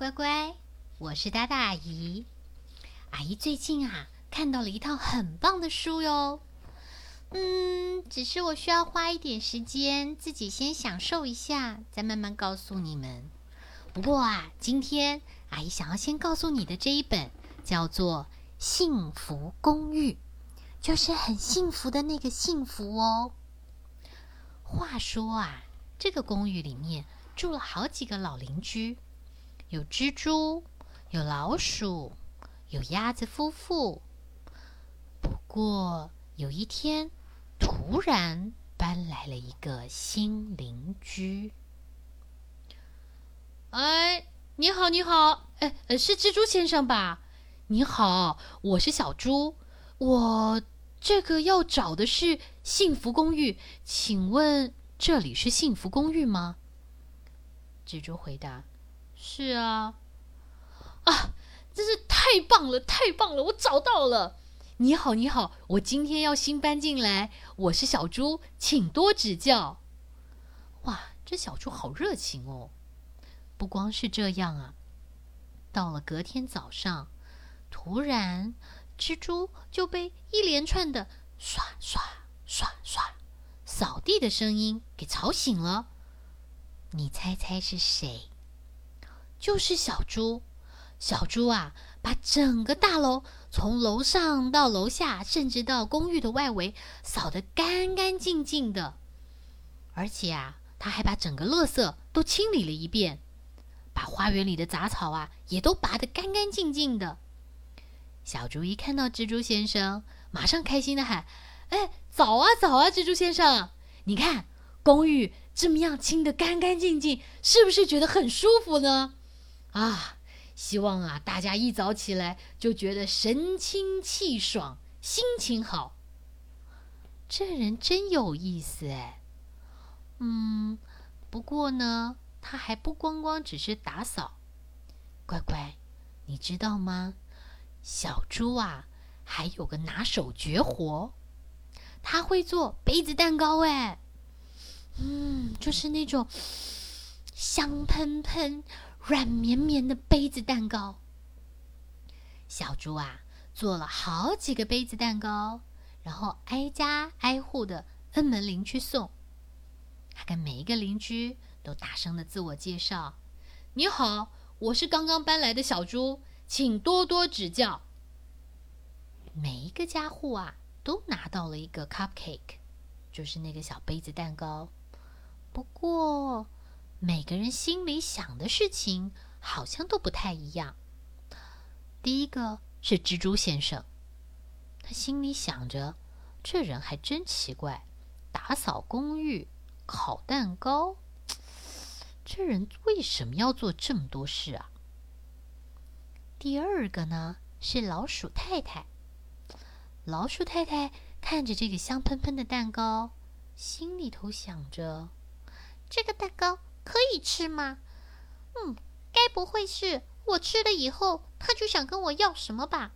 乖乖，我是大大阿姨。阿姨最近啊，看到了一套很棒的书哟。嗯，只是我需要花一点时间，自己先享受一下，再慢慢告诉你们。不过啊，今天阿姨想要先告诉你的这一本，叫做《幸福公寓》，就是很幸福的那个幸福哦。话说啊，这个公寓里面住了好几个老邻居，有蜘蛛，有老鼠，有鸭子夫妇。不过有一天，突然搬来了一个新邻居。哎，你好，你好，哎，是蜘蛛先生吧？你好，我是小猪，我。这个要找的是幸福公寓，请问这里是幸福公寓吗？蜘蛛回答：“是啊。”啊，真是太棒了，太棒了！我找到了。你好，你好，我今天要新搬进来，我是小猪，请多指教。哇，这小猪好热情哦！不光是这样啊，到了隔天早上，突然。蜘蛛就被一连串的刷刷刷刷扫地的声音给吵醒了。你猜猜是谁？就是小猪。小猪啊，把整个大楼从楼上到楼下，甚至到公寓的外围扫得干干净净的。而且啊，他还把整个垃圾都清理了一遍，把花园里的杂草啊也都拔得干干净净的。小猪一看到蜘蛛先生，马上开心的喊：“哎，早啊，早啊，蜘蛛先生！你看公寓这么样清的干干净净，是不是觉得很舒服呢？啊，希望啊，大家一早起来就觉得神清气爽，心情好。这人真有意思哎。嗯，不过呢，他还不光光只是打扫。乖乖，你知道吗？”小猪啊，还有个拿手绝活，他会做杯子蛋糕哎，嗯，就是那种香喷喷、软绵绵的杯子蛋糕。小猪啊，做了好几个杯子蛋糕，然后挨家挨户的摁门铃去送。他跟每一个邻居都大声的自我介绍：“你好，我是刚刚搬来的小猪。”请多多指教。每一个家户啊，都拿到了一个 cupcake，就是那个小杯子蛋糕。不过，每个人心里想的事情好像都不太一样。第一个是蜘蛛先生，他心里想着：这人还真奇怪，打扫公寓、烤蛋糕，这人为什么要做这么多事啊？第二个呢是老鼠太太。老鼠太太看着这个香喷喷的蛋糕，心里头想着：这个蛋糕可以吃吗？嗯，该不会是我吃了以后，他就想跟我要什么吧？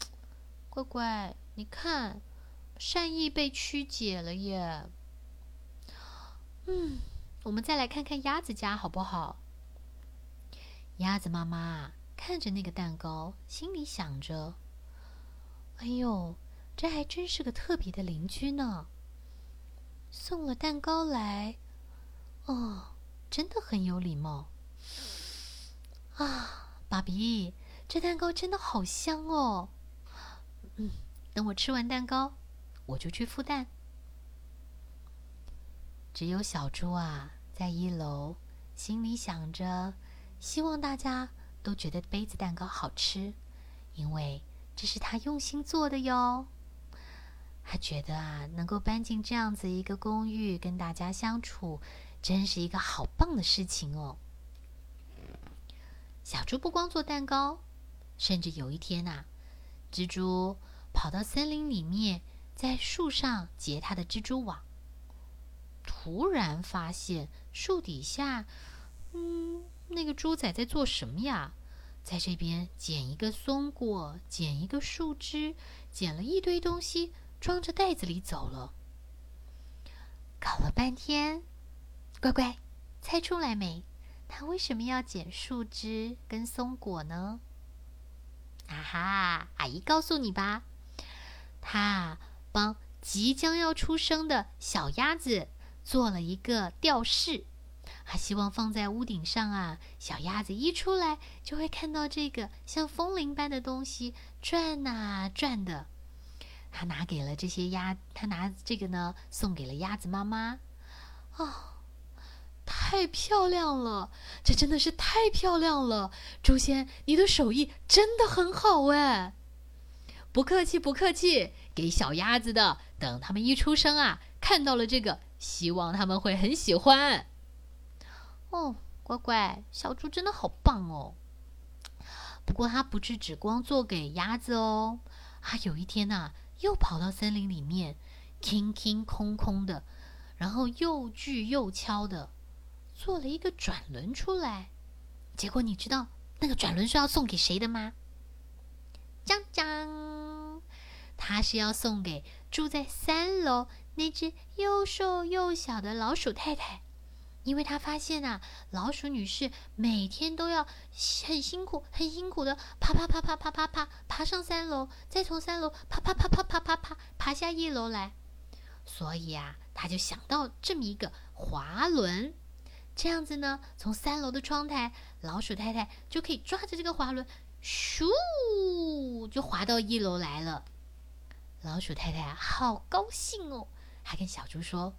乖乖，你看，善意被曲解了耶。嗯，我们再来看看鸭子家好不好？鸭子妈妈。看着那个蛋糕，心里想着：“哎呦，这还真是个特别的邻居呢。送了蛋糕来，哦，真的很有礼貌。啊，爸比，这蛋糕真的好香哦。嗯，等我吃完蛋糕，我就去孵蛋。只有小猪啊，在一楼，心里想着，希望大家。”都觉得杯子蛋糕好吃，因为这是他用心做的哟。他觉得啊，能够搬进这样子一个公寓，跟大家相处，真是一个好棒的事情哦。小猪不光做蛋糕，甚至有一天呐，蜘蛛跑到森林里面，在树上结它的蜘蛛网，突然发现树底下，嗯。那个猪仔在做什么呀？在这边捡一个松果，捡一个树枝，捡了一堆东西，装着袋子里走了。搞了半天，乖乖，猜出来没？他为什么要捡树枝跟松果呢？啊哈，阿姨告诉你吧，他帮即将要出生的小鸭子做了一个吊饰。他希望放在屋顶上啊，小鸭子一出来就会看到这个像风铃般的东西转啊转的。他拿给了这些鸭，他拿这个呢送给了鸭子妈妈。哦，太漂亮了！这真的是太漂亮了，朱仙，你的手艺真的很好哎。不客气，不客气，给小鸭子的，等他们一出生啊，看到了这个，希望他们会很喜欢。哦，乖乖，小猪真的好棒哦！不过它不是只光做给鸭子哦，它有一天呐，又跑到森林里面，空空空空的，然后又锯又敲的，做了一个转轮出来。结果你知道那个转轮是要送给谁的吗？锵锵，它是要送给住在三楼那只又瘦又小的老鼠太太。因为他发现啊，老鼠女士每天都要很辛苦、很辛苦的爬爬爬爬爬爬爬爬上三楼，再从三楼爬爬爬爬爬爬爬爬下一楼来，所以啊，他就想到这么一个滑轮，这样子呢，从三楼的窗台，老鼠太太就可以抓着这个滑轮，咻，就滑到一楼来了。老鼠太太啊，好高兴哦，还跟小猪说：“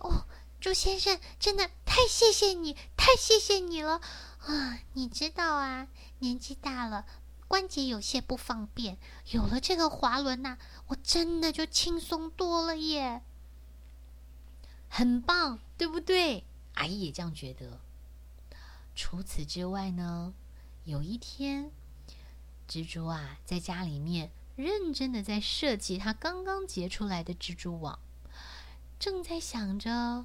哦。”猪先生，真的太谢谢你，太谢谢你了啊！你知道啊，年纪大了，关节有些不方便，有了这个滑轮呐，我真的就轻松多了耶，很棒，对不对？阿姨也这样觉得。除此之外呢，有一天，蜘蛛啊，在家里面认真的在设计它刚刚结出来的蜘蛛网，正在想着。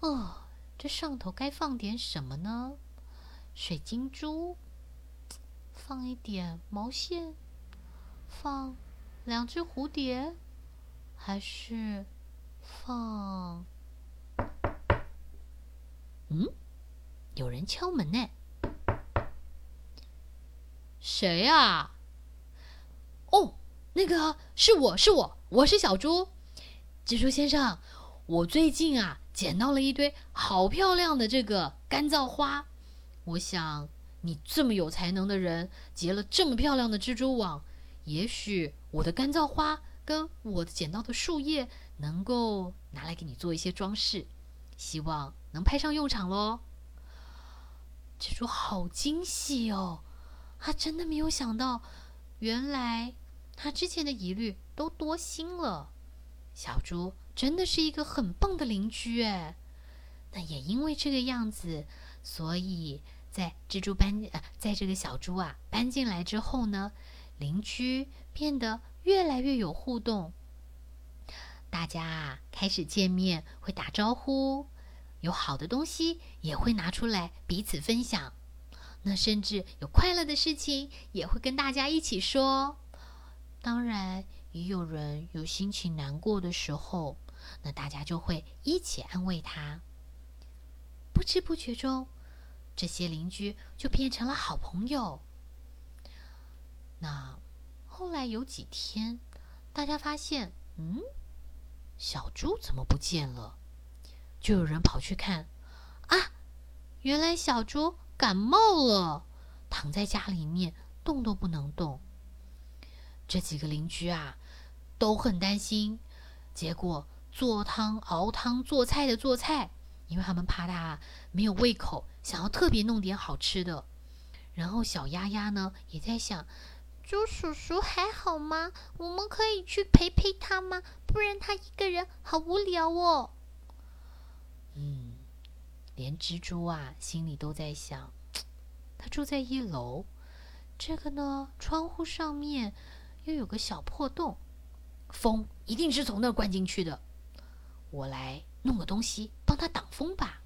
哦，这上头该放点什么呢？水晶珠，放一点毛线，放两只蝴蝶，还是放……嗯，有人敲门呢。谁啊？哦，那个是我是我，我是小猪，蜘蛛先生，我最近啊。捡到了一堆好漂亮的这个干燥花，我想你这么有才能的人，结了这么漂亮的蜘蛛网，也许我的干燥花跟我捡到的树叶能够拿来给你做一些装饰，希望能派上用场喽。蜘蛛好惊喜哦，他真的没有想到，原来他之前的疑虑都多心了。小猪。真的是一个很棒的邻居哎，那也因为这个样子，所以在蜘蛛搬呃，在这个小猪啊搬进来之后呢，邻居变得越来越有互动，大家啊开始见面会打招呼，有好的东西也会拿出来彼此分享，那甚至有快乐的事情也会跟大家一起说，当然也有人有心情难过的时候。那大家就会一起安慰他。不知不觉中，这些邻居就变成了好朋友。那后来有几天，大家发现，嗯，小猪怎么不见了？就有人跑去看，啊，原来小猪感冒了，躺在家里面动都不能动。这几个邻居啊，都很担心，结果。做汤、熬汤、做菜的做菜，因为他们怕他没有胃口，想要特别弄点好吃的。然后小鸭鸭呢也在想：猪叔叔还好吗？我们可以去陪陪他吗？不然他一个人好无聊哦。嗯，连蜘蛛啊心里都在想：他住在一楼，这个呢窗户上面又有个小破洞，风一定是从那儿灌进去的。我来弄个东西帮他挡风吧。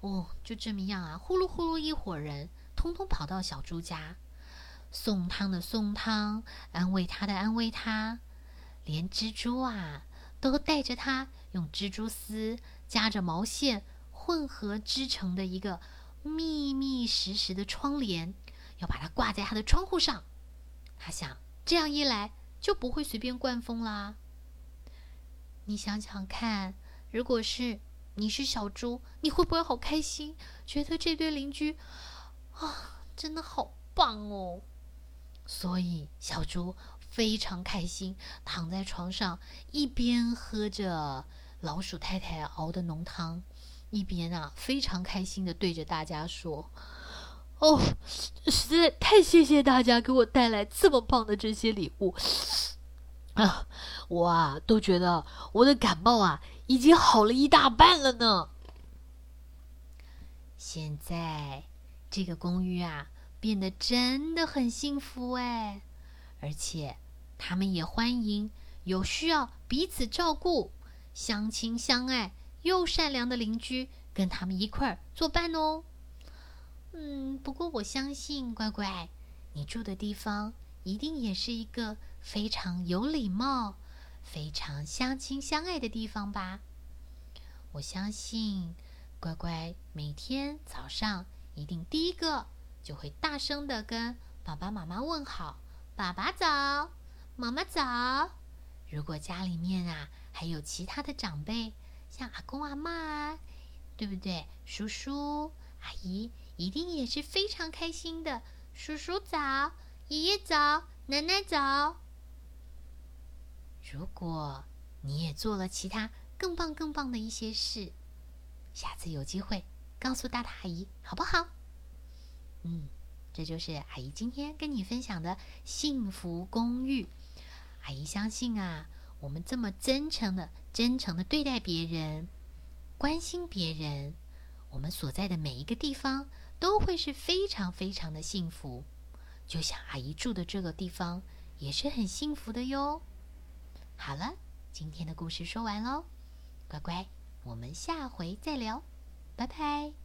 哦，就这么样啊，呼噜呼噜，一伙人通通跑到小猪家，送汤的送汤，安慰他的安慰他，连蜘蛛啊都带着他用蜘蛛丝夹着毛线混合织成的一个密密实实的窗帘，要把它挂在他的窗户上。他想，这样一来就不会随便灌风啦。你想想看，如果是你是小猪，你会不会好开心？觉得这对邻居啊，真的好棒哦！所以小猪非常开心，躺在床上，一边喝着老鼠太太熬的浓汤，一边啊非常开心的对着大家说：“哦，实在太谢谢大家给我带来这么棒的这些礼物啊！我啊都觉得我的感冒啊已经好了一大半了呢。现在这个公寓啊。”变得真的很幸福哎，而且他们也欢迎有需要彼此照顾、相亲相爱又善良的邻居跟他们一块儿作伴哦。嗯，不过我相信乖乖，你住的地方一定也是一个非常有礼貌、非常相亲相爱的地方吧？我相信乖乖每天早上一定第一个。就会大声的跟爸爸妈妈问好：“爸爸早，妈妈早。”如果家里面啊还有其他的长辈，像阿公阿妈，对不对？叔叔阿姨一定也是非常开心的。叔叔早，爷爷早，奶奶早。如果你也做了其他更棒更棒的一些事，下次有机会告诉大大阿姨，好不好？嗯，这就是阿姨今天跟你分享的幸福公寓。阿姨相信啊，我们这么真诚的、真诚的对待别人，关心别人，我们所在的每一个地方都会是非常非常的幸福。就像阿姨住的这个地方也是很幸福的哟。好了，今天的故事说完喽，乖乖，我们下回再聊，拜拜。